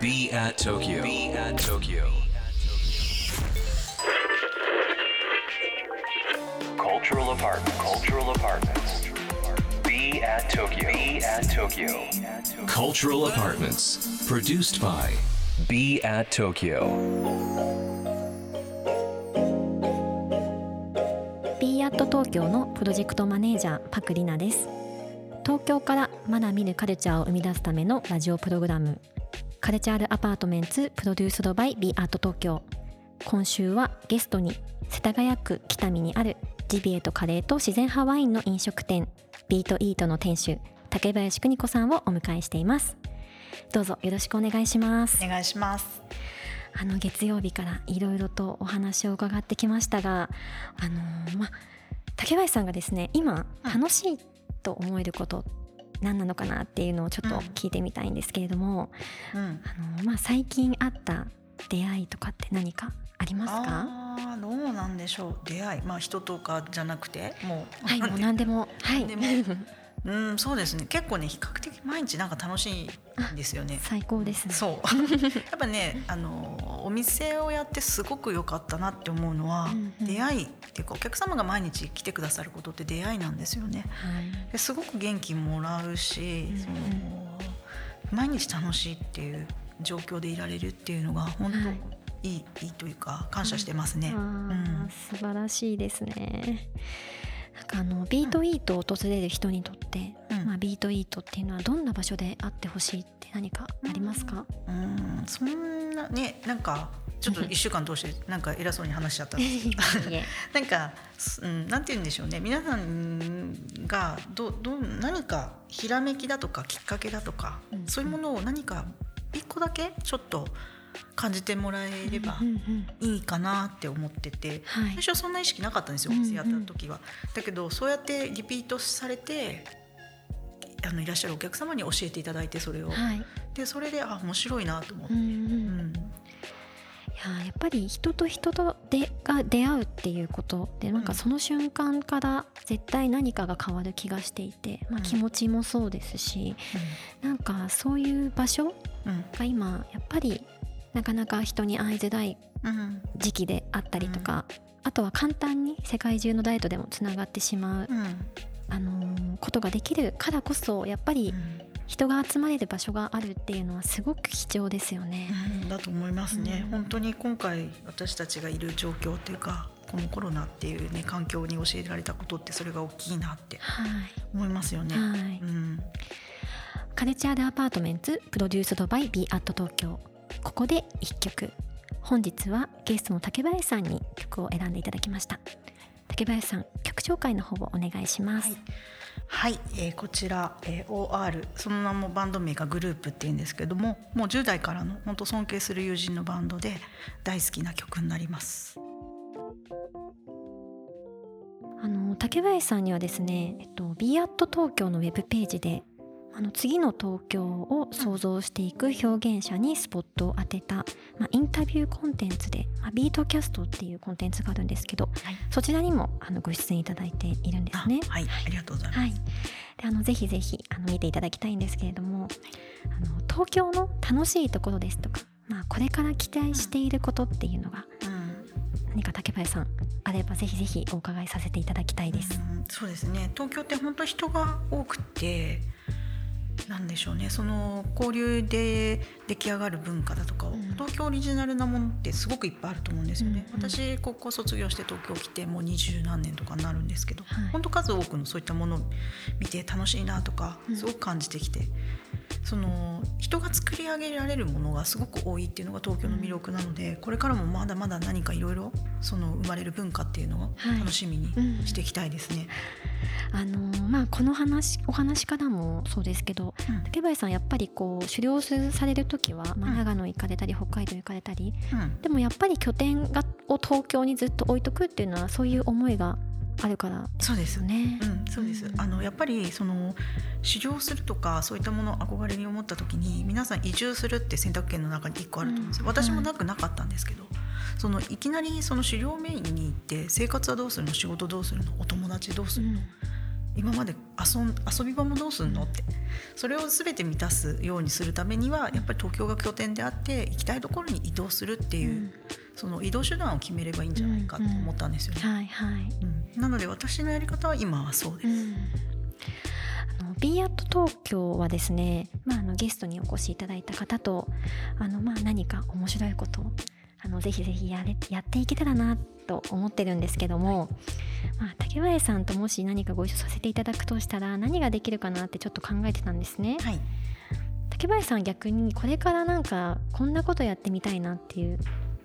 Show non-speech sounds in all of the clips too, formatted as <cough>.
Be at Tokyo. Be at Tokyo. Cultural apartment. Cultural apartments. Be at Tokyo. Be at Tokyo. Cultural apartments. Produced by Be at Tokyo. b アット東京のプロジェクトマネージャーパクリナです東京からまだ見ぬカルチャーを生み出すためのラジオプログラムカルチャールアパートメンツプロデュースドバイ b アート東京。今週はゲストに世田谷区北見にあるジビエとカレーと自然派ワインの飲食店ビートイートの店主竹林邦子さんをお迎えしています。どうぞよろしくお願いします。お願いします。あの月曜日からいろいろとお話を伺ってきましたが、あのーま竹林さんがですね今うん。楽しいと思えること何なのかなっていうのをちょっと聞いてみたいんですけれども、うん。あのーまあ最近あった出会いとかって何かありますか？ああ、どうなんでしょう。出会い、まあ人とかじゃなくて、もう。はい、もう何でもはい。うん、そうですね。結構ね、比較的毎日なんか楽しいんですよね。最高ですね。そう。<laughs> やっぱね、あのお店をやってすごく良かったなって思うのは、うんうん出会いっていうかお客様が毎日来てくださることって出会いなんですよね。はい。ですごく元気もらうし、うんうんその毎日楽しいっていう状況でいられるっていうのが本当、はいい、いいいというか感謝してますね。あうんー素晴らしいですね。なんかあのビートイートを訪れる人にとって、うん。まあビートイートっていうのはどんな場所であってほしいって何かありますか？うん、そんなねなんかちょっと <laughs> 一週間通してなんか偉そうに話しちゃったんですけど。<laughs> なんか、すうん、なんて言うんでしょうね。皆さんがどどう何かひらめきだとかきっかけだとか、うん。そういうものを何か一個だけちょっと感じてもらえればうんうんいいかなって思ってて、はい。最初はそんな意識なかったんですよおうんうん。店やった時は。だけどそうやってリピートされてあのいらっしゃるお客様に教えていただいてそれを、はい。でそれであ面白いなと思って。うんうんややっぱり人と人とでが出会うっていうことでなんかうん。その瞬間から絶対何かが変わる気がしていて、まあ、うん気持ちもそうですし、なんかそういう場所うん。が今やっぱりなかなか人に会いづらいうん時期であったりとか、あとは簡単に世界中のダイエットでもつながってしまう、うんあのーことができるからこそやっぱり人が集まれる場所があるっていうのはすごく貴重ですよね。うんだと思いますね、うん。本当に今回私たちがいる状況っていうかこのコロナっていうね環境に教えられたことってそれが大きいなってはい。思いますよね。はい。うん。カルチャールアパートメンツプロデュースドバイ b アット東京ここで1曲。本日はゲストの竹林さんに曲を選んでいただきました。竹林さん曲紹介の方をお願いします、はい。はい、えーこちら、えー OR その名もバンド名がグループっていうんですけどももう10代からの本当尊敬する友人のバンドで大好きな曲になります。あの竹林さんにはですね、えっと、b アット東京のウェブページであの次の東京を想像していく表現者にスポットを当てた、まあ、インタビューコンテンツで、まあ、ビートキャストっていうコンテンツがあるんですけど、はいそちらにもあのご出演いただいているんですね。あはい、ありがとうございます。はい、であのぜひぜひあの見ていただきたいんですけれどもあの東京の楽しいところですとか、まあ、これから期待していることっていうのがうん何か竹林さんあればぜひぜひお伺いさせていただきたいです。うんそうですね東京って本当人が多くてなんでしょうね。その交流で出来上がる文化だとかを、うん。東京オリジナルなものってすごくいっぱいあると思うんですよね、うんうん私高校卒業して東京来てもう二十何年とかになるんですけど、はい。本当数多くのそういったものを見て楽しいなとかうん。すごく感じてきて、その人が作り上げられるものがすごく多いっていうのが東京の魅力なので、これからもまだまだ何かいろいろその生まれる文化っていうのをはい。楽しみにうんしていきたいですね。あのまあ、この話お話からもそうですけどうん。竹林さんやっぱりこう狩猟される時は、まあ、うん。長野行かれたり北海道行かれたりうん。でもやっぱり拠点がを東京にずっと置いとくっていうのはそういう思いがあるからそうですよね。うん、そうです、あのやっぱりその狩猟するとかそういったものを憧れに思った時に皆さん移住するって選択権の中に1個あると思うんですよ、うん。私もなくなかったんですけど、そのいきなりその狩猟メインに行って生活はどうするの？仕事どうするの？お友達どうするの、うん今まで遊ん遊び場もどうすんのってそれを全て満たすようにするためにはやっぱり東京が拠点であって行きたいところに移動するっていう、うんその移動手段を決めればいいんじゃないかと思ったんですよね。はいはい。うんなので私のやり方は今はそうです。うんあの b アット東京はですね、まあ、あのゲストにお越しいただいた方とあの、まあ、何か面白いことをあのぜひぜひやれやっていけたらなと思ってるんですけども、まあ、竹林さんともし何かご一緒させていただくとしたら何ができるかなってちょっと考えてたんですね。はい、竹林さん逆にこれからなんかこんなことやってみたいなっていう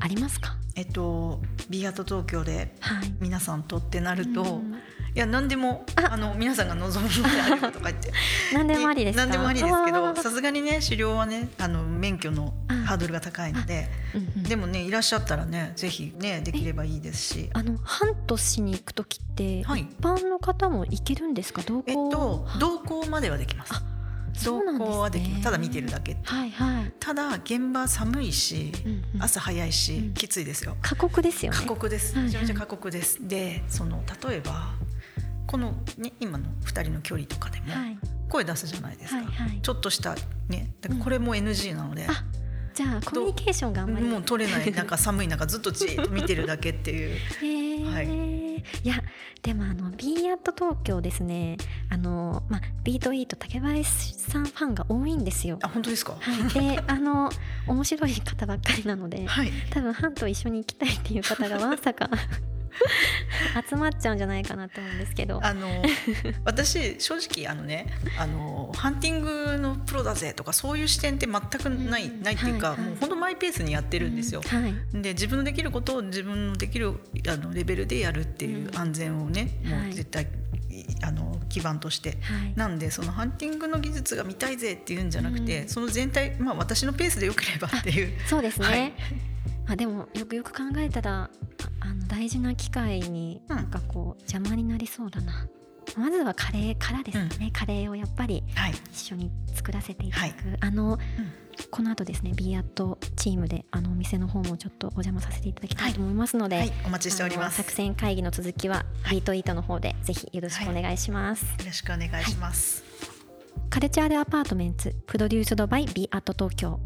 ありますか？えっと b アート東京ではい。皆さんとってなると、うんいや何でもあ。あの皆さんが望むのであればとか言って。<laughs> 何でもありですか？何でもありですけどさすがにね狩猟はねあの免許のハードルが高いのでうんうん。でもねいらっしゃったらねぜひねできればいいですし。あのハントしに行く時って、はい。一般の方も行けるんですか？同行えっとは？い同行まではできます。あ同行はできます。ただ見てるだけはいはい、ただ現場寒いしうんうん。朝早いしうん。きついですよ。過酷ですよね。過酷です。はい。めちゃめちゃ過酷です。でその例えばこのね今の2人の距離とかでもはい。声出すじゃないですか、はいはい。ちょっとしたねこれも NG なので、あじゃあコミュニケーションがあんまり。もう取れないなんか <laughs> 寒い中ずっとじーっと見てるだけっていう。へえ、、はい。やでもあの b アット東京ですね。あのまあビートイート竹林さんファンが多いんですよ。あ本当ですか？はい。であの面白い方ばっかりなのではい。多分ハンと一緒に行きたいっていう方がまさか <laughs> 集まっちゃうんじゃないかなと思うんですけど。あの私正直あのねあのハンティングのプロだぜとかそういう視点って全くない、うん。ないっていうか、はいはい。もう本当マイペースにやってるんですよ。はい。で自分のできることを自分のできるあのレベルでやるっていううん。安全をね、もはい。う絶対あの基盤として。はい。なんでそのハンティングの技術が見たいぜっていうんじゃなくて、うん。その全体まあ私のペースでよければっていう。そうですね、はい。あでもよくよく考えたらああの大事な機会にうん。なんかこう邪魔になりそうだな、まずはカレーからですね、カレーをやっぱりはい。一緒に作らせていただく、はい。あの、うん。この後ですね b アットチームであのお店の方もちょっとお邪魔させていただきたいと思いますので、はい。お待ちしております。作戦会議の続きはビートイートの方でぜひよろしくお願いします、よろしくお願いします、カルチャールアパートメンツプロデュースドバイ b アット東京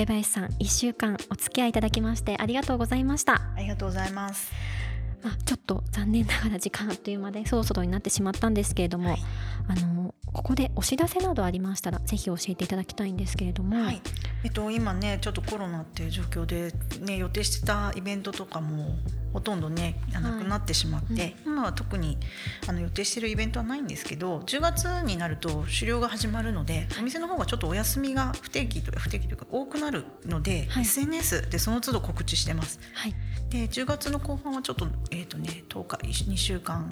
竹林さん1週間お付き合いいただきましてありがとうございました、ありがとうございます。まあ、ちょっと残念ながら時間あっという間でそろそろになってしまったんですけれども、はい。あのここでお知らせなどありましたらぜひ教えていただきたいんですけれども、はい、えっと今ねちょっとコロナっていう状況でね予定してたイベントとかもほとんどねあなくなってしまって、今は特にあの予定してるイベントはないんですけど10月になると狩猟が始まるのでお店の方がちょっとお休みが不定期と不定期というか多くなるので、はい。SNS でその都度告知してます。はい。で10月の後半はちょっと,、えーとね、10日2週間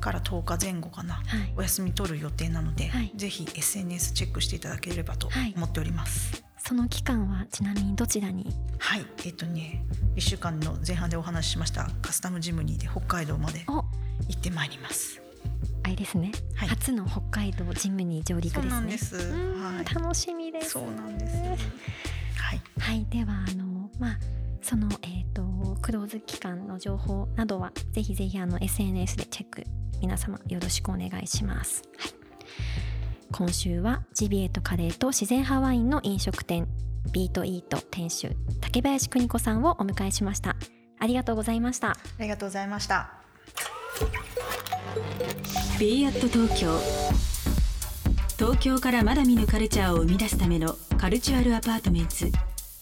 から10日前後かな、はい。お休み取る予定なので、はい。ぜひ SNS チェックしていただければとはい。思っております。その期間はちなみにどちらに？はい、えっ、とね、1週間の前半でお話ししましたカスタムジムニーで北海道までお。行ってまいります。あれですね、はい。初の北海道ジムに上陸ですね。はい。楽しみです。そうなんです。はい、はいではあのまあそのえっ、とクローズ期間の情報などはぜひぜひあの SNS でチェック皆様よろしくお願いします、はい、今週はジビエとカレーと自然派ワインの飲食店ビートイート店主竹林邦子さんをお迎えしました。ありがとうございました。ありがとうございました。b アット東京。東京からまだ見ぬカルチャーを生み出すための cultural apartments。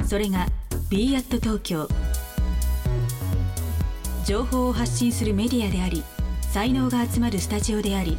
それが b アット東京。情報を発信するメディアであり才能が集まるスタジオであり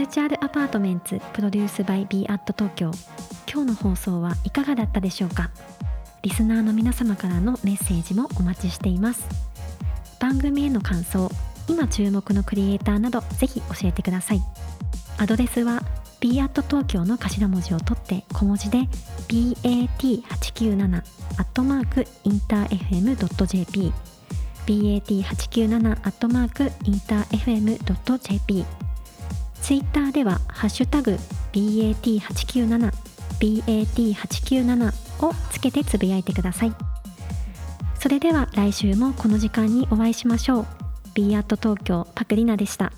ルチャールアパートメンツプロデュースバイ b アット東京。今日の放送はいかがだったでしょうか？リスナーの皆様からのメッセージもお待ちしています。番組への感想今注目のクリエイターなどぜひ教えてください。アドレスは b アット東京の頭文字を取って小文字で bat897 アットマークインター FM.jp bat897 アットマークインター FM.jp ツイッターではハッシュタグ bat897 bat897 をつけてつぶやいてください。それでは来週もこの時間にお会いしましょう。B アット東京パクリナでした。